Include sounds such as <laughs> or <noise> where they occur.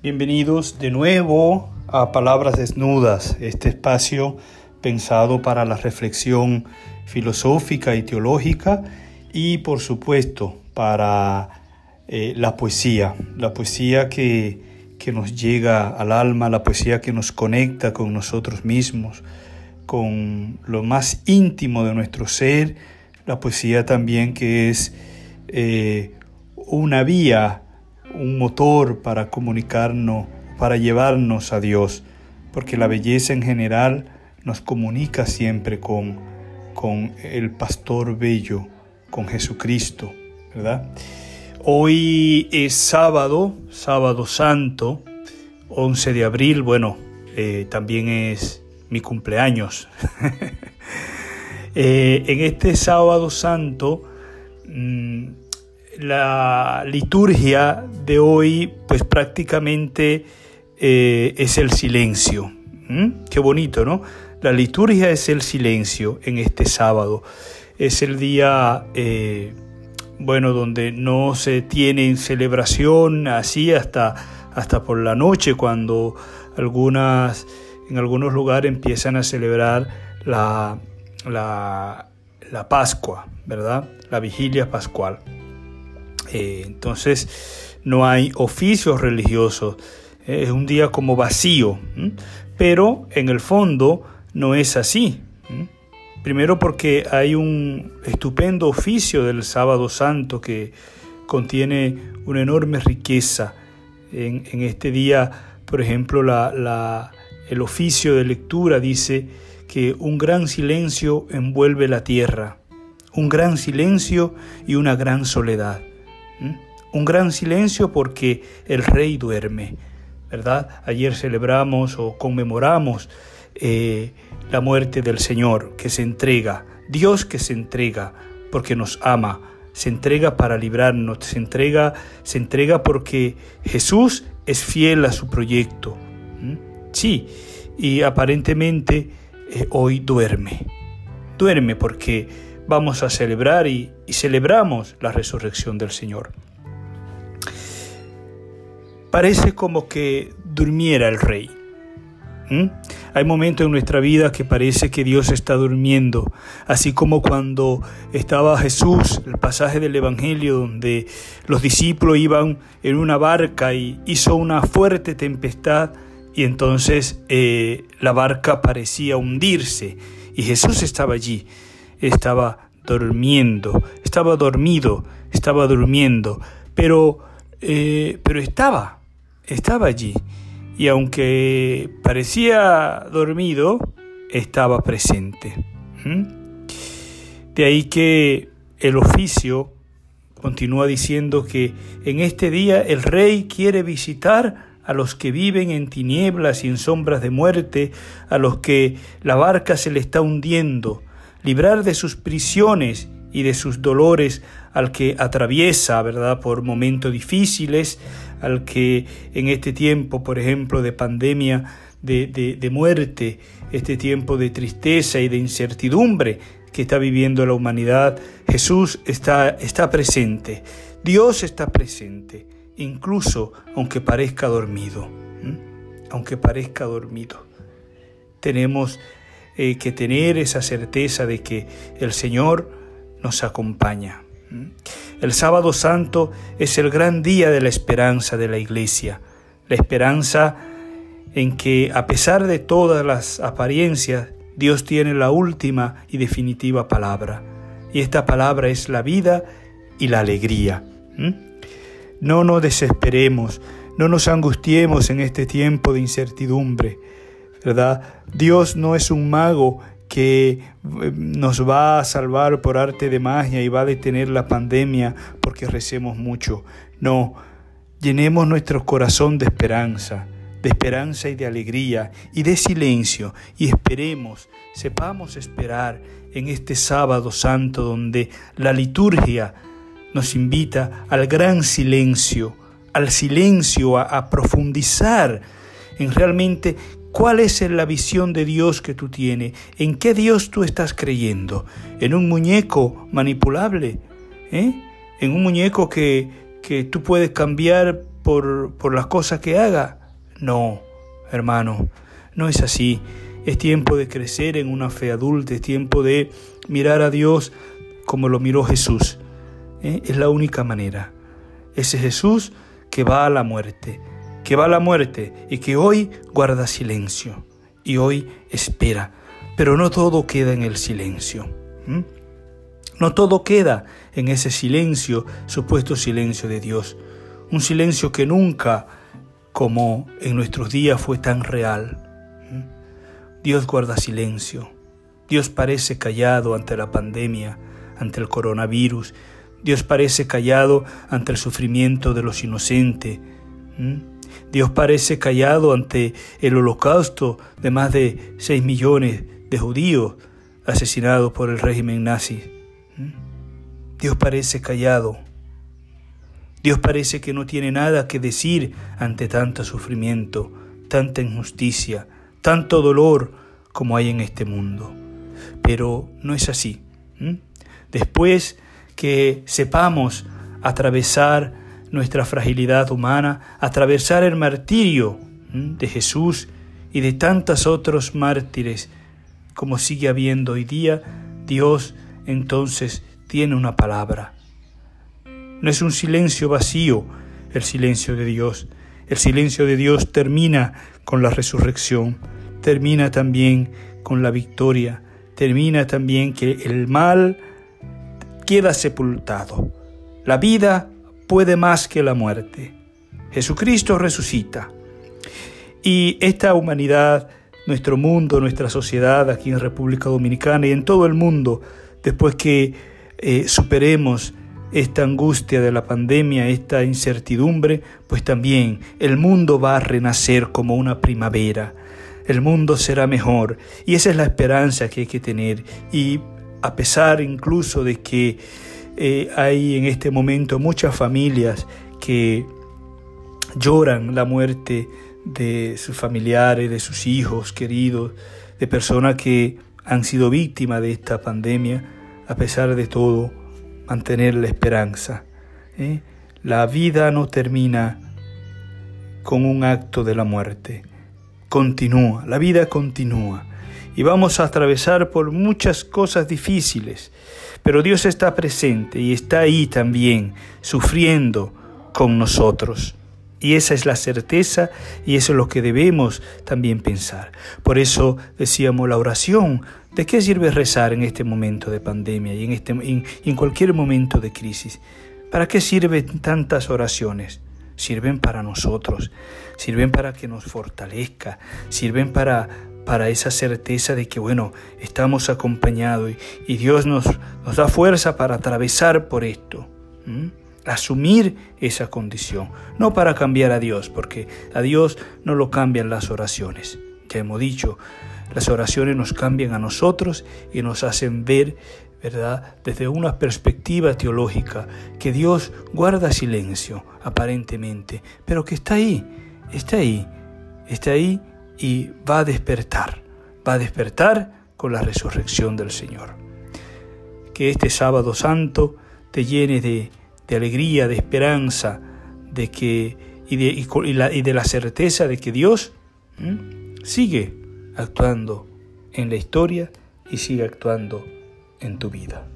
Bienvenidos de nuevo a Palabras Desnudas, este espacio pensado para la reflexión filosófica y teológica y por supuesto para eh, la poesía, la poesía que, que nos llega al alma, la poesía que nos conecta con nosotros mismos, con lo más íntimo de nuestro ser, la poesía también que es eh, una vía un motor para comunicarnos, para llevarnos a Dios, porque la belleza en general nos comunica siempre con, con el pastor bello, con Jesucristo, ¿verdad? Hoy es sábado, sábado santo, 11 de abril, bueno, eh, también es mi cumpleaños. <laughs> eh, en este sábado santo, mmm, la liturgia de hoy, pues prácticamente eh, es el silencio. ¿Mm? Qué bonito, ¿no? La liturgia es el silencio en este sábado. Es el día, eh, bueno, donde no se tiene celebración así hasta, hasta por la noche, cuando algunas, en algunos lugares empiezan a celebrar la, la, la Pascua, ¿verdad? La vigilia pascual. Eh, entonces no hay oficios religiosos, es un día como vacío, pero en el fondo no es así. Primero porque hay un estupendo oficio del sábado santo que contiene una enorme riqueza. En, este día, por ejemplo, el oficio de lectura dice que un gran silencio envuelve la tierra, un gran silencio y una gran soledad. Un gran silencio porque el rey duerme, ¿verdad? Ayer celebramos o conmemoramos eh, la muerte del Señor que se entrega, Dios que se entrega porque nos ama, se entrega para librarnos, se entrega, se entrega porque Jesús es fiel a su proyecto. Sí, y aparentemente eh, hoy duerme. Duerme porque vamos a celebrar y, celebramos la resurrección del Señor. Parece como que durmiera el rey. Hay momentos en nuestra vida que parece que Dios está durmiendo, así como cuando estaba Jesús, el pasaje del Evangelio donde los discípulos iban en una barca y hizo una fuerte tempestad y entonces eh, la barca parecía hundirse y Jesús estaba allí estaba durmiendo, estaba dormido, estaba durmiendo, pero, eh, pero estaba, estaba allí. Y aunque parecía dormido, estaba presente. De ahí que el oficio continúa diciendo que en este día el rey quiere visitar a los que viven en tinieblas y en sombras de muerte, a los que la barca se le está hundiendo, librar de sus prisiones y de sus dolores al que atraviesa, ¿verdad?, por momentos difíciles, al que en este tiempo, por ejemplo, de pandemia, de, de, muerte, este tiempo de tristeza y de incertidumbre que está viviendo la humanidad, Jesús está, está presente, Dios está presente, incluso aunque parezca dormido, aunque parezca dormido. Tenemos que tener esa certeza de que el Señor nos acompaña. El sábado santo es el gran día de la esperanza de la iglesia, la esperanza en que a pesar de todas las apariencias, Dios tiene la última y definitiva palabra. Y esta palabra es la vida y la alegría. No nos desesperemos, no nos angustiemos en este tiempo de incertidumbre. ¿Verdad? Dios no es un mago que eh, nos va a salvar por arte de magia y va a detener la pandemia porque recemos mucho. No, llenemos nuestro corazón de esperanza, de esperanza y de alegría y de silencio y esperemos, sepamos esperar en este sábado santo donde la liturgia nos invita al gran silencio, al silencio, a, a profundizar en realmente ¿Cuál es la visión de Dios que tú tienes? ¿En qué Dios tú estás creyendo? ¿En un muñeco manipulable? ¿Eh? ¿En un muñeco que, que tú puedes cambiar por, por las cosas que haga. No, hermano, no es así. Es tiempo de crecer en una fe adulta, es tiempo de mirar a Dios como lo miró Jesús. ¿Eh? Es la única manera. Ese Jesús que va a la muerte, que va a la muerte y que hoy guarda silencio y hoy espera. Pero no todo queda en el silencio. No todo queda en ese silencio, supuesto silencio de Dios. Un silencio que nunca, como en nuestros días, fue tan real. Dios guarda silencio. Dios parece callado ante la pandemia, ante el coronavirus. Dios parece callado ante el sufrimiento de los inocentes. Dios parece callado ante el holocausto de más de 6 millones de judíos asesinados por el régimen nazi. Dios parece callado. Dios parece que no tiene nada que decir ante tanto sufrimiento, tanta injusticia, tanto dolor como hay en este mundo. Pero no es así. Después que sepamos atravesar nuestra fragilidad humana, atravesar el martirio de Jesús y de tantos otros mártires como sigue habiendo hoy día, Dios entonces tiene una palabra. No es un silencio vacío el silencio de Dios. El silencio de Dios termina con la resurrección, termina también con la victoria, termina también que el mal queda sepultado. La vida puede más que la muerte. Jesucristo resucita. Y esta humanidad, nuestro mundo, nuestra sociedad aquí en República Dominicana y en todo el mundo, después que eh, superemos esta angustia de la pandemia, esta incertidumbre, pues también el mundo va a renacer como una primavera. El mundo será mejor y esa es la esperanza que hay que tener. Y a pesar incluso de que eh, hay en este momento muchas familias que lloran la muerte de sus familiares, de sus hijos queridos, de personas que han sido víctimas de esta pandemia, a pesar de todo, mantener la esperanza. ¿eh? La vida no termina con un acto de la muerte, continúa, la vida continúa. Y vamos a atravesar por muchas cosas difíciles, pero Dios está presente y está ahí también, sufriendo con nosotros. Y esa es la certeza y eso es lo que debemos también pensar. Por eso decíamos la oración. ¿De qué sirve rezar en este momento de pandemia y en, este, en, cualquier momento de crisis? ¿Para qué sirven tantas oraciones? Sirven para nosotros, sirven para que nos fortalezca, sirven para, para esa certeza de que, bueno, estamos acompañados y, Dios nos, da fuerza para atravesar por esto asumir esa condición, no para cambiar a Dios, porque a Dios no lo cambian las oraciones. Ya hemos dicho, las oraciones nos cambian a nosotros y nos hacen ver, ¿verdad?, desde una perspectiva teológica, que Dios guarda silencio, aparentemente, pero que está ahí, está ahí, está ahí y va a despertar, va a despertar con la resurrección del Señor. Que este sábado santo te llene de alegría, de esperanza, de que, y de la certeza de que Dios sigue actuando en la historia y sigue actuando en tu vida.